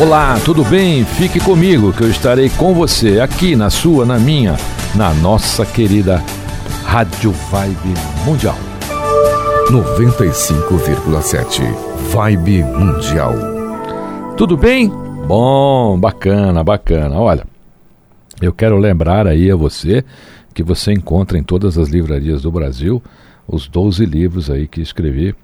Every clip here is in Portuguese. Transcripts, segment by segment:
Olá, tudo bem? Fique comigo que eu estarei com você aqui na sua, na minha, na nossa querida Rádio Vibe Mundial. 95,7 Vibe Mundial. Tudo bem? Bom, bacana, bacana. Olha, eu quero lembrar aí a você que você encontra em todas as livrarias do Brasil os 12 livros aí que escrevi.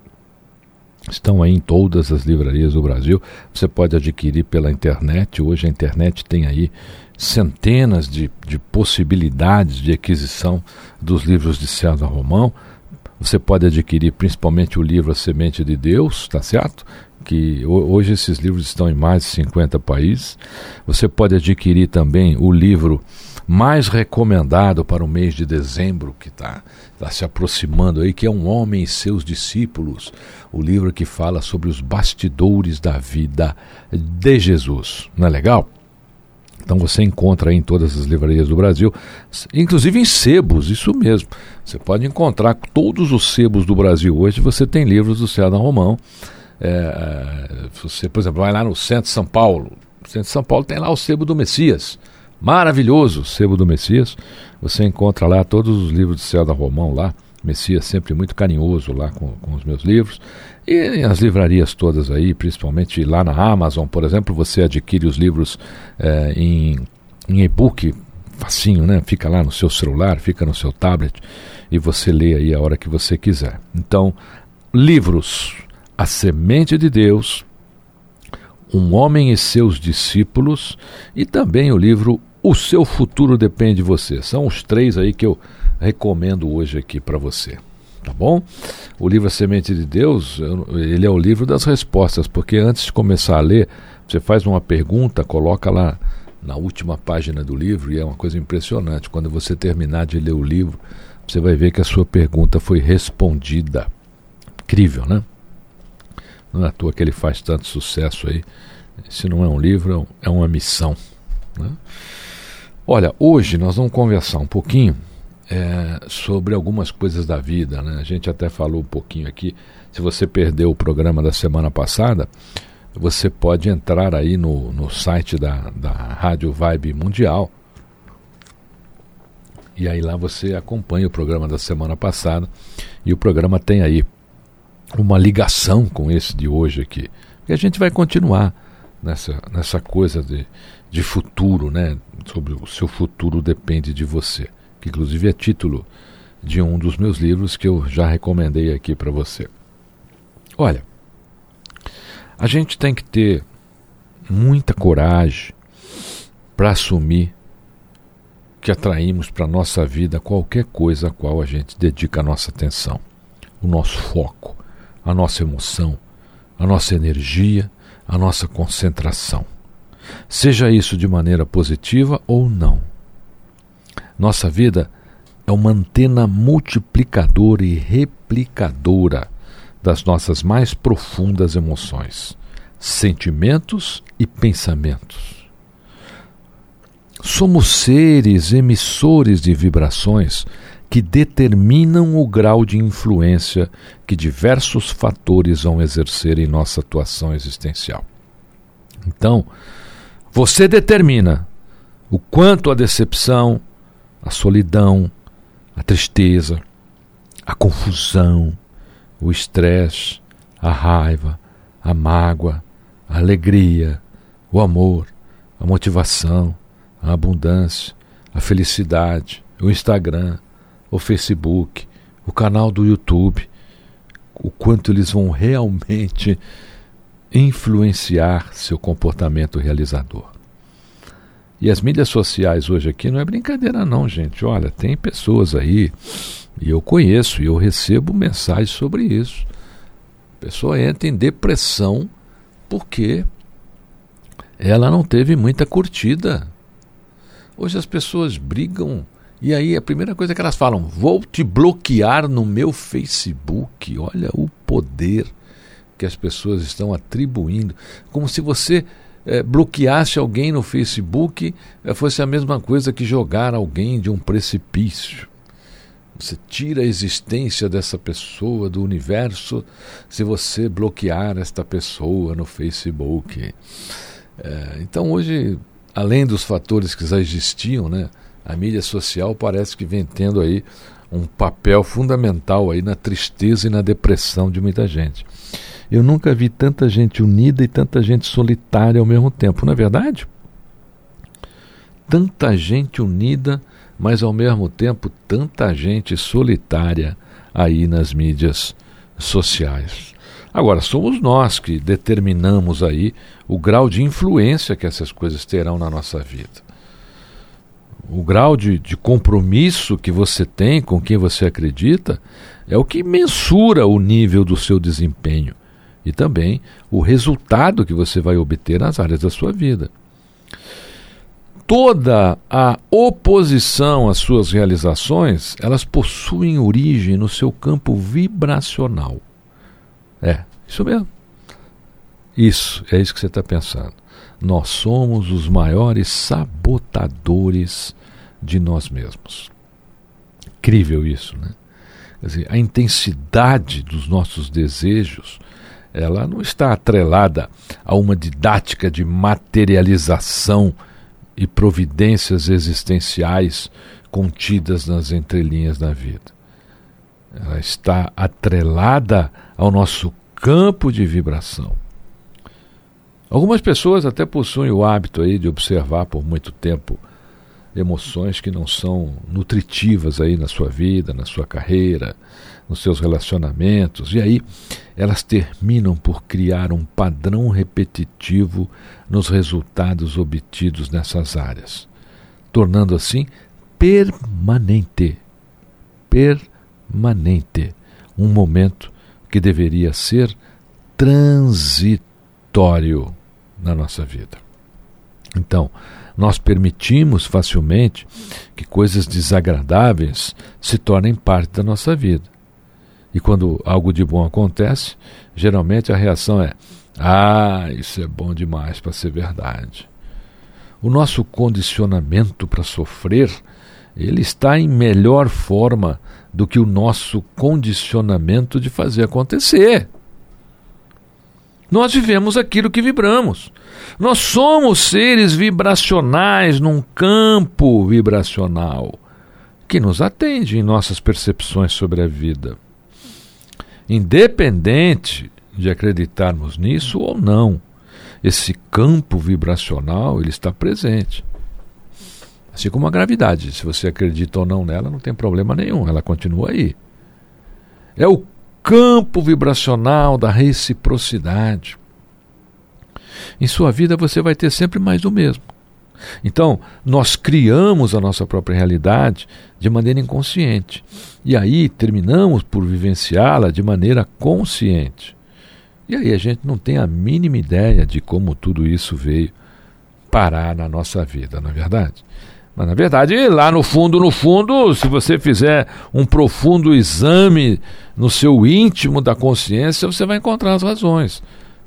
Estão aí em todas as livrarias do Brasil. Você pode adquirir pela internet. Hoje a internet tem aí centenas de, de possibilidades de aquisição dos livros de César Romão. Você pode adquirir principalmente o livro A Semente de Deus, tá certo? Que hoje esses livros estão em mais de 50 países. Você pode adquirir também o livro mais recomendado para o mês de dezembro, que está tá se aproximando aí, que é Um Homem e Seus Discípulos, o livro que fala sobre os bastidores da vida de Jesus. Não é legal? Então você encontra em todas as livrarias do Brasil, inclusive em sebos, isso mesmo. Você pode encontrar todos os sebos do Brasil hoje, você tem livros do César Romão. É, você, por exemplo, vai lá no centro de São Paulo. No centro de São Paulo tem lá o sebo do Messias. Maravilhoso sebo do Messias. Você encontra lá todos os livros de César Romão lá. Messias sempre muito carinhoso lá com, com os meus livros. E as livrarias todas aí, principalmente lá na Amazon, por exemplo, você adquire os livros é, em, em e-book facinho, né? Fica lá no seu celular, fica no seu tablet e você lê aí a hora que você quiser. Então, livros A Semente de Deus, Um Homem e Seus Discípulos e também o livro O Seu Futuro Depende de Você. São os três aí que eu recomendo hoje aqui para você tá bom? O livro A Semente de Deus, ele é o livro das respostas, porque antes de começar a ler, você faz uma pergunta, coloca lá na última página do livro, e é uma coisa impressionante. Quando você terminar de ler o livro, você vai ver que a sua pergunta foi respondida. Incrível, né? Não é à toa que ele faz tanto sucesso aí. Se não é um livro, é uma missão. Né? Olha, hoje nós vamos conversar um pouquinho é, sobre algumas coisas da vida. Né? A gente até falou um pouquinho aqui. Se você perdeu o programa da semana passada, você pode entrar aí no, no site da, da Rádio Vibe Mundial. E aí lá você acompanha o programa da semana passada. E o programa tem aí uma ligação com esse de hoje aqui. E a gente vai continuar nessa, nessa coisa de, de futuro, né? Sobre o seu futuro depende de você que inclusive é título de um dos meus livros que eu já recomendei aqui para você. Olha, a gente tem que ter muita coragem para assumir que atraímos para a nossa vida qualquer coisa a qual a gente dedica a nossa atenção, o nosso foco, a nossa emoção, a nossa energia, a nossa concentração. Seja isso de maneira positiva ou não nossa vida é uma antena multiplicadora e replicadora das nossas mais profundas emoções, sentimentos e pensamentos. Somos seres emissores de vibrações que determinam o grau de influência que diversos fatores vão exercer em nossa atuação existencial. Então, você determina o quanto a decepção, a solidão, a tristeza, a confusão, o estresse, a raiva, a mágoa, a alegria, o amor, a motivação, a abundância, a felicidade, o Instagram, o Facebook, o canal do YouTube, o quanto eles vão realmente influenciar seu comportamento realizador. E as mídias sociais hoje aqui não é brincadeira não, gente. Olha, tem pessoas aí, e eu conheço, e eu recebo mensagens sobre isso. A pessoa entra em depressão porque ela não teve muita curtida. Hoje as pessoas brigam e aí a primeira coisa que elas falam: vou te bloquear no meu Facebook. Olha o poder que as pessoas estão atribuindo, como se você é, bloqueasse alguém no Facebook é, fosse a mesma coisa que jogar alguém de um precipício. Você tira a existência dessa pessoa do universo se você bloquear esta pessoa no Facebook. É, então hoje, além dos fatores que já existiam, né, a mídia social parece que vem tendo aí um papel fundamental aí na tristeza e na depressão de muita gente. Eu nunca vi tanta gente unida e tanta gente solitária ao mesmo tempo, não é verdade? Tanta gente unida, mas ao mesmo tempo tanta gente solitária aí nas mídias sociais. Agora, somos nós que determinamos aí o grau de influência que essas coisas terão na nossa vida. O grau de, de compromisso que você tem com quem você acredita é o que mensura o nível do seu desempenho e também o resultado que você vai obter nas áreas da sua vida. Toda a oposição às suas realizações, elas possuem origem no seu campo vibracional. É, isso mesmo. Isso, é isso que você está pensando. Nós somos os maiores sabotadores de nós mesmos. Incrível isso, né? Quer dizer, a intensidade dos nossos desejos ela não está atrelada a uma didática de materialização e providências existenciais contidas nas entrelinhas da vida. Ela está atrelada ao nosso campo de vibração. Algumas pessoas até possuem o hábito aí de observar por muito tempo emoções que não são nutritivas aí na sua vida, na sua carreira, nos seus relacionamentos, e aí elas terminam por criar um padrão repetitivo nos resultados obtidos nessas áreas, tornando assim permanente, permanente, um momento que deveria ser transitório na nossa vida. Então, nós permitimos facilmente que coisas desagradáveis se tornem parte da nossa vida. E quando algo de bom acontece, geralmente a reação é: ah, isso é bom demais para ser verdade. O nosso condicionamento para sofrer, ele está em melhor forma do que o nosso condicionamento de fazer acontecer. Nós vivemos aquilo que vibramos. Nós somos seres vibracionais num campo vibracional que nos atende em nossas percepções sobre a vida. Independente de acreditarmos nisso ou não, esse campo vibracional ele está presente. Assim como a gravidade, se você acredita ou não nela, não tem problema nenhum, ela continua aí. É o campo vibracional da reciprocidade. Em sua vida você vai ter sempre mais do mesmo. Então, nós criamos a nossa própria realidade de maneira inconsciente. E aí terminamos por vivenciá-la de maneira consciente. E aí a gente não tem a mínima ideia de como tudo isso veio parar na nossa vida, não é verdade? Mas na verdade, lá no fundo, no fundo, se você fizer um profundo exame no seu íntimo da consciência, você vai encontrar as razões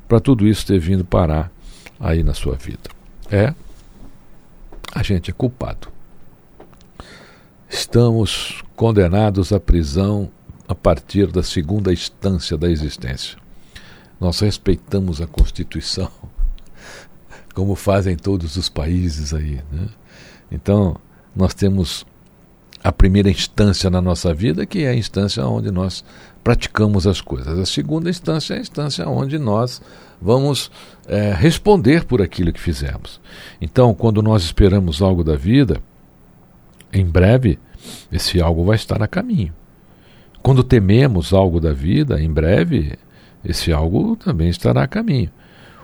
para tudo isso ter vindo parar aí na sua vida. É, a gente é culpado. Estamos condenados à prisão a partir da segunda instância da existência. Nós respeitamos a Constituição, como fazem todos os países aí. Né? Então, nós temos a primeira instância na nossa vida, que é a instância onde nós praticamos as coisas. A segunda instância é a instância onde nós vamos é, responder por aquilo que fizemos. Então, quando nós esperamos algo da vida, em breve esse algo vai estar a caminho. Quando tememos algo da vida, em breve esse algo também estará a caminho.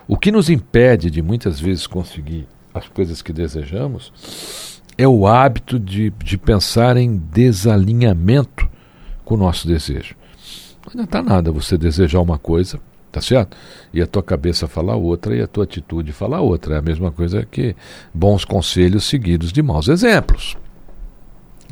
O que nos impede de muitas vezes conseguir as coisas que desejamos é o hábito de, de pensar em desalinhamento com o nosso desejo. Não está nada você desejar uma coisa, tá certo? E a tua cabeça falar outra e a tua atitude falar outra. É a mesma coisa que bons conselhos seguidos de maus exemplos.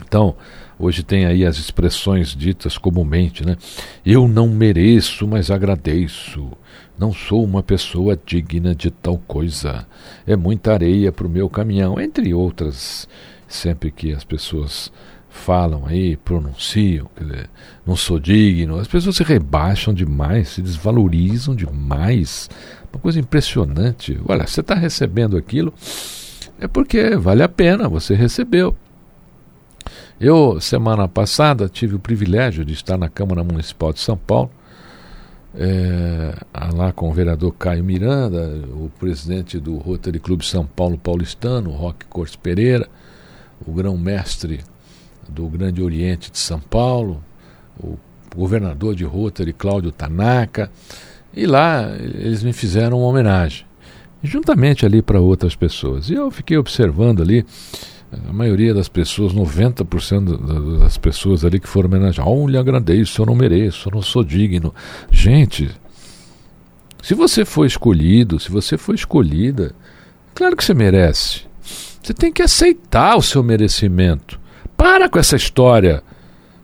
Então, hoje tem aí as expressões ditas comumente, né? Eu não mereço, mas agradeço. Não sou uma pessoa digna de tal coisa. É muita areia para o meu caminhão, entre outras, sempre que as pessoas falam aí, pronunciam, dizer, não sou digno, as pessoas se rebaixam demais, se desvalorizam demais. Uma coisa impressionante. Olha, você está recebendo aquilo, é porque vale a pena, você recebeu. Eu, semana passada, tive o privilégio de estar na Câmara Municipal de São Paulo é, lá com o vereador Caio Miranda, o presidente do Rotary Clube São Paulo Paulistano, Roque Cortes Pereira, o grão-mestre do Grande Oriente de São Paulo, o governador de Rotary, Cláudio Tanaka, e lá eles me fizeram uma homenagem, juntamente ali para outras pessoas. E eu fiquei observando ali a maioria das pessoas, 90% das pessoas ali que foram homenageadas, oh, lhe agradeço, eu não mereço, eu não sou digno. Gente, se você foi escolhido, se você foi escolhida, claro que você merece. Você tem que aceitar o seu merecimento. Para com essa história,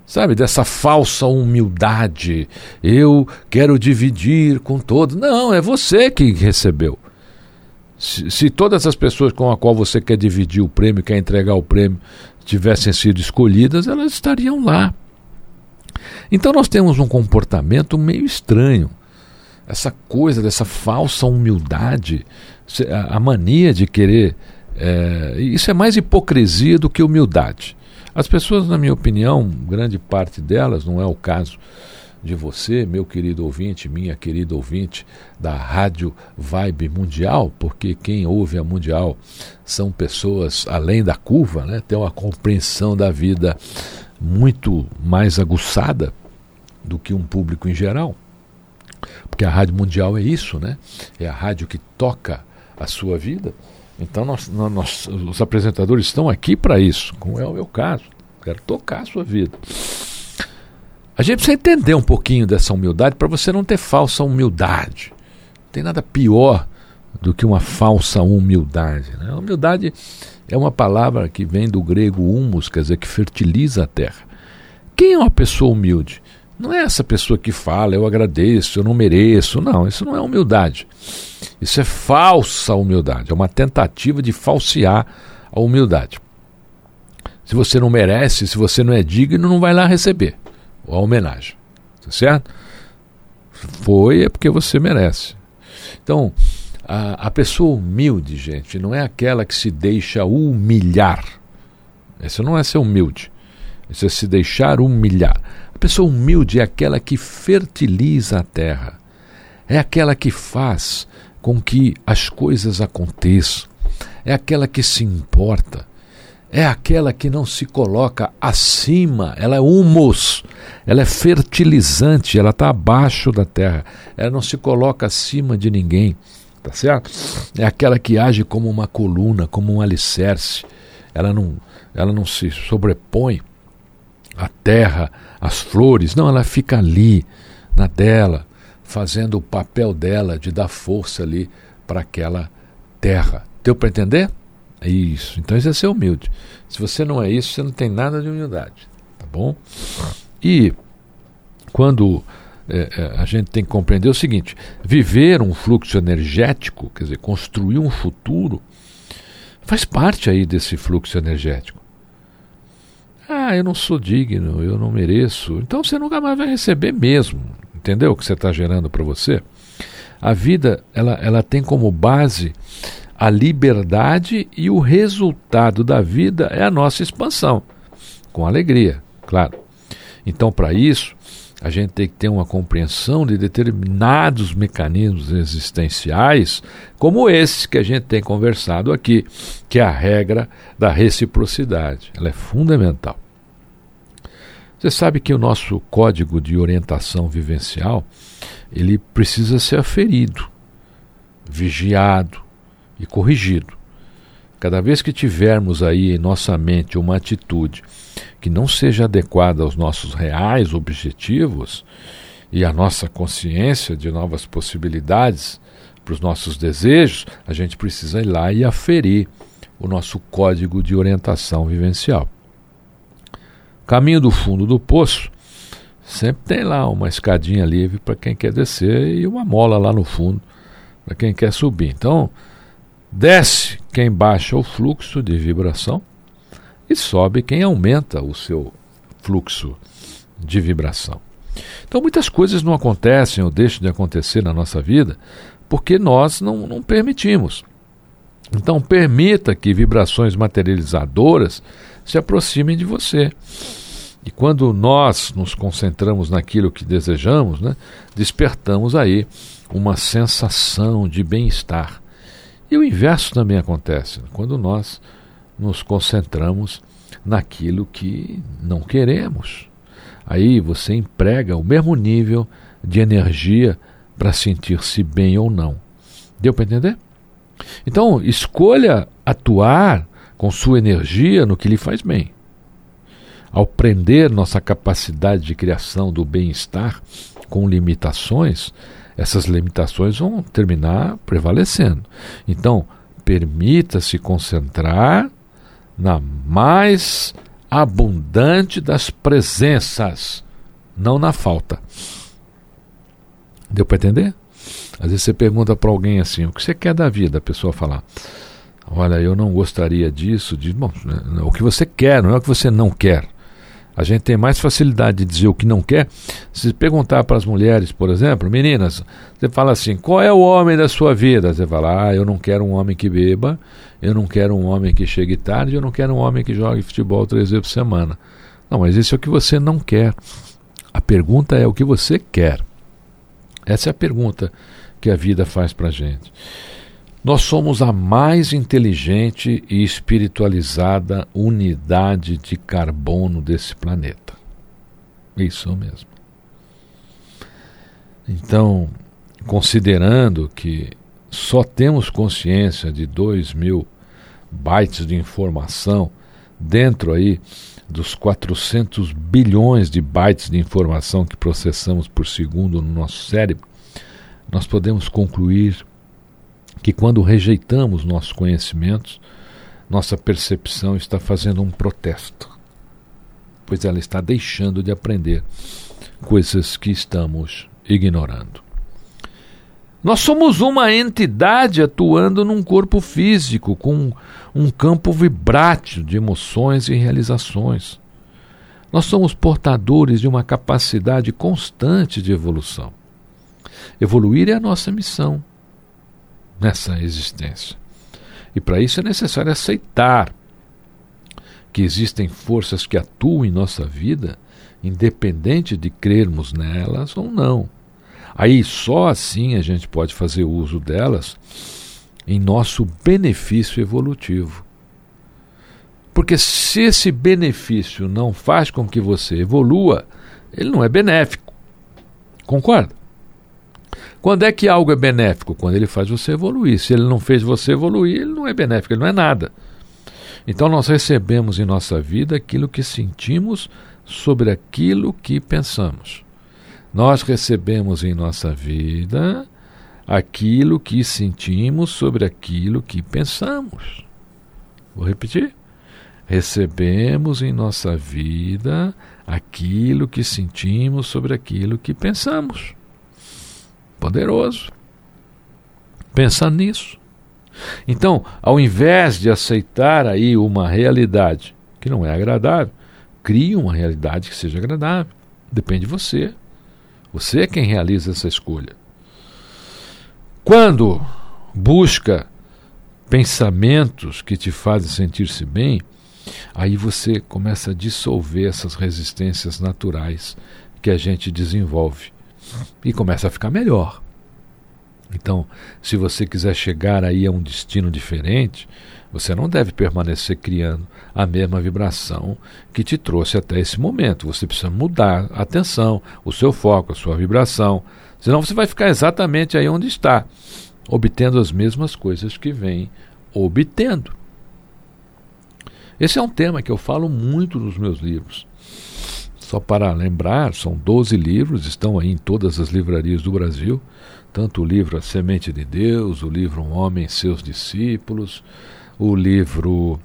sabe, dessa falsa humildade. Eu quero dividir com todos. Não, é você que recebeu. Se, se, todas as pessoas com a qual você quer dividir o prêmio, quer entregar o prêmio, tivessem sido escolhidas, elas estariam lá. Então nós temos um comportamento meio estranho. Essa coisa dessa falsa humildade, a mania de querer. É, isso é mais hipocrisia do que humildade. As pessoas, na minha opinião, grande parte delas, não é o caso de você, meu querido ouvinte, minha querida ouvinte da Rádio Vibe Mundial, porque quem ouve a Mundial são pessoas além da curva, né? tem uma compreensão da vida muito mais aguçada do que um público em geral. Porque a Rádio Mundial é isso, né? É a rádio que toca a sua vida. Então nós, nós os apresentadores estão aqui para isso, como é o meu caso. Quero tocar a sua vida. A gente precisa entender um pouquinho dessa humildade para você não ter falsa humildade. Não tem nada pior do que uma falsa humildade. Né? humildade é uma palavra que vem do grego humus, quer dizer, que fertiliza a terra. Quem é uma pessoa humilde? Não é essa pessoa que fala, eu agradeço, eu não mereço. Não, isso não é humildade. Isso é falsa humildade. É uma tentativa de falsear a humildade. Se você não merece, se você não é digno, não vai lá receber a homenagem. Tá certo? Foi é porque você merece. Então, a, a pessoa humilde, gente, não é aquela que se deixa humilhar. Essa não é ser humilde. Isso é se deixar humilhar. A pessoa humilde é aquela que fertiliza a terra. É aquela que faz com que as coisas aconteçam. É aquela que se importa é aquela que não se coloca acima, ela é humus, ela é fertilizante, ela está abaixo da terra, ela não se coloca acima de ninguém, tá certo? É aquela que age como uma coluna, como um alicerce, ela não, ela não se sobrepõe à terra, às flores, não, ela fica ali, na dela, fazendo o papel dela de dar força ali para aquela terra. Deu para entender? É isso. Então isso é ser humilde. Se você não é isso, você não tem nada de humildade. Tá bom? E quando é, é, a gente tem que compreender o seguinte: viver um fluxo energético, quer dizer, construir um futuro, faz parte aí desse fluxo energético. Ah, eu não sou digno, eu não mereço. Então você nunca mais vai receber mesmo. Entendeu o que você está gerando para você? A vida ela, ela tem como base a liberdade e o resultado da vida é a nossa expansão. com alegria, claro. Então, para isso, a gente tem que ter uma compreensão de determinados mecanismos existenciais, como esse que a gente tem conversado aqui, que é a regra da reciprocidade. Ela é fundamental. Você sabe que o nosso código de orientação vivencial, ele precisa ser aferido, vigiado e corrigido. Cada vez que tivermos aí em nossa mente uma atitude que não seja adequada aos nossos reais objetivos e à nossa consciência de novas possibilidades para os nossos desejos, a gente precisa ir lá e aferir o nosso código de orientação vivencial. Caminho do fundo do poço, sempre tem lá uma escadinha livre para quem quer descer e uma mola lá no fundo para quem quer subir. Então, desce quem baixa o fluxo de vibração e sobe quem aumenta o seu fluxo de vibração. Então, muitas coisas não acontecem ou deixam de acontecer na nossa vida porque nós não, não permitimos. Então, permita que vibrações materializadoras se aproximem de você. E quando nós nos concentramos naquilo que desejamos, né, despertamos aí uma sensação de bem-estar. E o inverso também acontece, quando nós nos concentramos naquilo que não queremos. Aí você emprega o mesmo nível de energia para sentir-se bem ou não. Deu para entender? Então, escolha atuar com sua energia no que lhe faz bem ao prender nossa capacidade de criação do bem-estar com limitações, essas limitações vão terminar prevalecendo. Então, permita-se concentrar na mais abundante das presenças, não na falta. Deu para entender? Às vezes você pergunta para alguém assim: o que você quer da vida? A pessoa falar: olha, eu não gostaria disso. De, bom, né, o que você quer, não é o que você não quer. A gente tem mais facilidade de dizer o que não quer. Se perguntar para as mulheres, por exemplo, meninas, você fala assim: qual é o homem da sua vida? Você fala: ah, eu não quero um homem que beba, eu não quero um homem que chegue tarde, eu não quero um homem que jogue futebol três vezes por semana. Não, mas isso é o que você não quer. A pergunta é o que você quer. Essa é a pergunta que a vida faz para a gente. Nós somos a mais inteligente e espiritualizada unidade de carbono desse planeta. Isso mesmo. Então, considerando que só temos consciência de 2 mil bytes de informação dentro aí dos 400 bilhões de bytes de informação que processamos por segundo no nosso cérebro, nós podemos concluir que quando rejeitamos nossos conhecimentos, nossa percepção está fazendo um protesto, pois ela está deixando de aprender coisas que estamos ignorando. Nós somos uma entidade atuando num corpo físico, com um campo vibrátil de emoções e realizações. Nós somos portadores de uma capacidade constante de evolução. Evoluir é a nossa missão nessa existência. E para isso é necessário aceitar que existem forças que atuam em nossa vida, independente de crermos nelas ou não. Aí só assim a gente pode fazer uso delas em nosso benefício evolutivo. Porque se esse benefício não faz com que você evolua, ele não é benéfico. Concorda? Quando é que algo é benéfico? Quando ele faz você evoluir. Se ele não fez você evoluir, ele não é benéfico, ele não é nada. Então nós recebemos em nossa vida aquilo que sentimos sobre aquilo que pensamos. Nós recebemos em nossa vida aquilo que sentimos sobre aquilo que pensamos. Vou repetir. Recebemos em nossa vida aquilo que sentimos sobre aquilo que pensamos. Poderoso. Pensando nisso. Então, ao invés de aceitar aí uma realidade que não é agradável, crie uma realidade que seja agradável. Depende de você. Você é quem realiza essa escolha. Quando busca pensamentos que te fazem sentir-se bem, Aí você começa a dissolver essas resistências naturais que a gente desenvolve e começa a ficar melhor. Então, se você quiser chegar aí a um destino diferente, você não deve permanecer criando a mesma vibração que te trouxe até esse momento. Você precisa mudar a atenção, o seu foco, a sua vibração. Senão você vai ficar exatamente aí onde está, obtendo as mesmas coisas que vem obtendo. Esse é um tema que eu falo muito nos meus livros. Só para lembrar, são 12 livros, estão aí em todas as livrarias do Brasil. Tanto o livro A Semente de Deus, o livro Um Homem e Seus Discípulos, o livro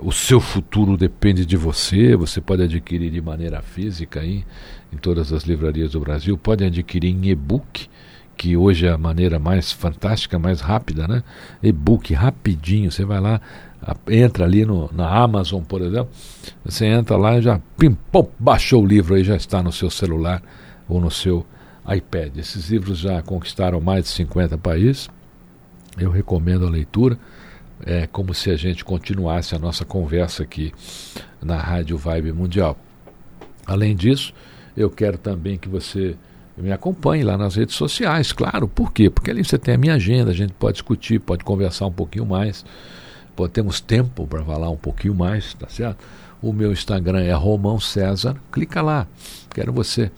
O Seu Futuro Depende de Você, você pode adquirir de maneira física aí, em todas as livrarias do Brasil, pode adquirir em e-book, que hoje é a maneira mais fantástica, mais rápida, né? E-book rapidinho, você vai lá, entra ali no, na Amazon, por exemplo, você entra lá e já pim, pom, baixou o livro aí, já está no seu celular ou no seu iPad. Esses livros já conquistaram mais de 50 países. Eu recomendo a leitura é como se a gente continuasse a nossa conversa aqui na Rádio Vibe Mundial. Além disso, eu quero também que você me acompanhe lá nas redes sociais, claro. Por quê? Porque ali você tem a minha agenda, a gente pode discutir, pode conversar um pouquinho mais, pode, temos tempo para falar um pouquinho mais, tá certo? O meu Instagram é Romão César, clica lá, quero você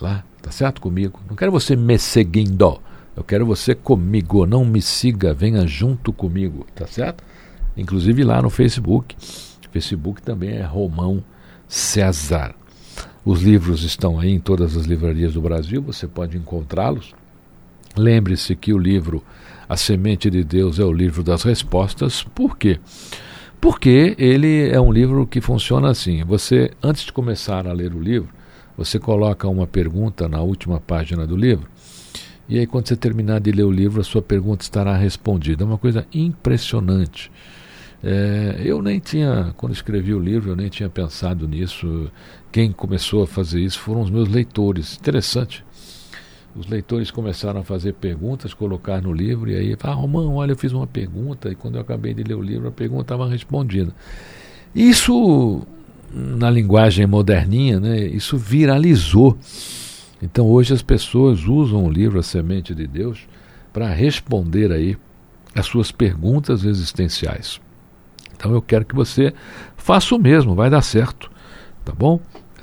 lá, tá certo comigo? Não quero você me seguindo, eu quero você comigo, não me siga, venha junto comigo, tá certo? Inclusive lá no Facebook. Facebook também é Romão César. Os livros estão aí em todas as livrarias do Brasil, você pode encontrá-los. Lembre-se que o livro A Semente de Deus é o livro das respostas. Por quê? Porque ele é um livro que funciona assim. Você, antes de começar a ler o livro, você coloca uma pergunta na última página do livro e aí, quando você terminar de ler o livro, a sua pergunta estará respondida. É uma coisa impressionante. É, eu nem tinha, quando escrevi o livro, eu nem tinha pensado nisso. Quem começou a fazer isso foram os meus leitores. Interessante. Os leitores começaram a fazer perguntas, colocar no livro, e aí, ah, Romão, olha, eu fiz uma pergunta, e quando eu acabei de ler o livro, a pergunta estava respondida. Isso, na linguagem moderninha, né, isso viralizou. Então hoje as pessoas usam o livro A Semente de Deus para responder aí as suas perguntas existenciais. Então eu quero que você faça o mesmo, vai dar certo, tá bom?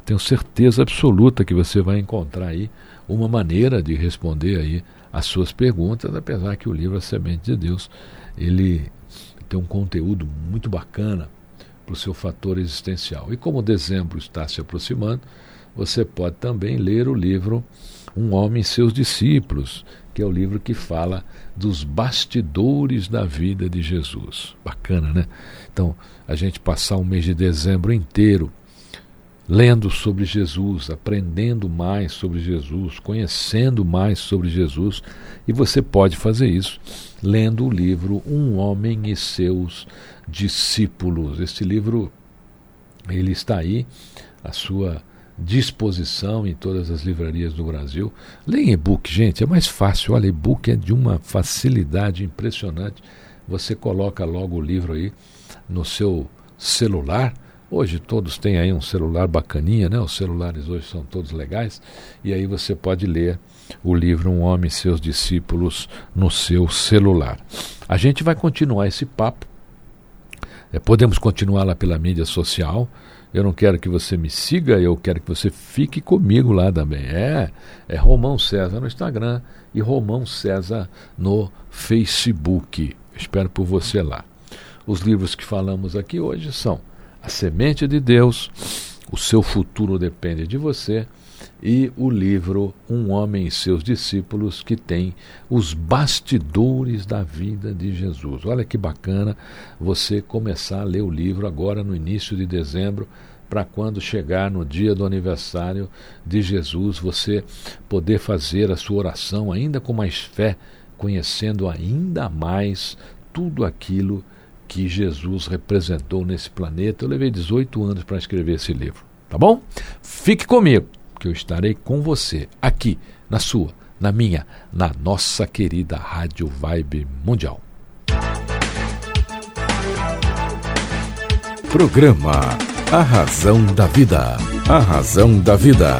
Tenho certeza absoluta que você vai encontrar aí uma maneira de responder aí as suas perguntas, apesar que o livro A Semente de Deus, ele tem um conteúdo muito bacana para o seu fator existencial. E como dezembro está se aproximando, você pode também ler o livro Um Homem e Seus Discípulos, que é o livro que fala dos bastidores da vida de Jesus. Bacana, né? Então, a gente passar um mês de dezembro inteiro lendo sobre Jesus, aprendendo mais sobre Jesus, conhecendo mais sobre Jesus, e você pode fazer isso lendo o livro Um Homem e Seus Discípulos. Este livro ele está aí, a sua disposição em todas as livrarias do Brasil. Leia e-book, gente, é mais fácil. Olha, e-book é de uma facilidade impressionante. Você coloca logo o livro aí no seu celular. Hoje todos têm aí um celular bacaninha, né? Os celulares hoje são todos legais. E aí você pode ler o livro Um Homem e Seus Discípulos no seu celular. A gente vai continuar esse papo. É, podemos continuar lá pela mídia social. Eu não quero que você me siga, eu quero que você fique comigo lá também. É, é Romão César no Instagram e Romão César no Facebook. Espero por você lá. Os livros que falamos aqui hoje são A Semente de Deus, O Seu Futuro Depende de Você e o livro Um Homem e Seus Discípulos, que tem os bastidores da vida de Jesus. Olha que bacana você começar a ler o livro agora no início de dezembro, para quando chegar no dia do aniversário de Jesus, você poder fazer a sua oração ainda com mais fé, conhecendo ainda mais tudo aquilo que Jesus representou nesse planeta. Eu levei 18 anos para escrever esse livro, tá bom? Fique comigo que eu estarei com você aqui na sua, na minha, na nossa querida Rádio Vibe Mundial. Programa A Razão da Vida. A Razão da Vida.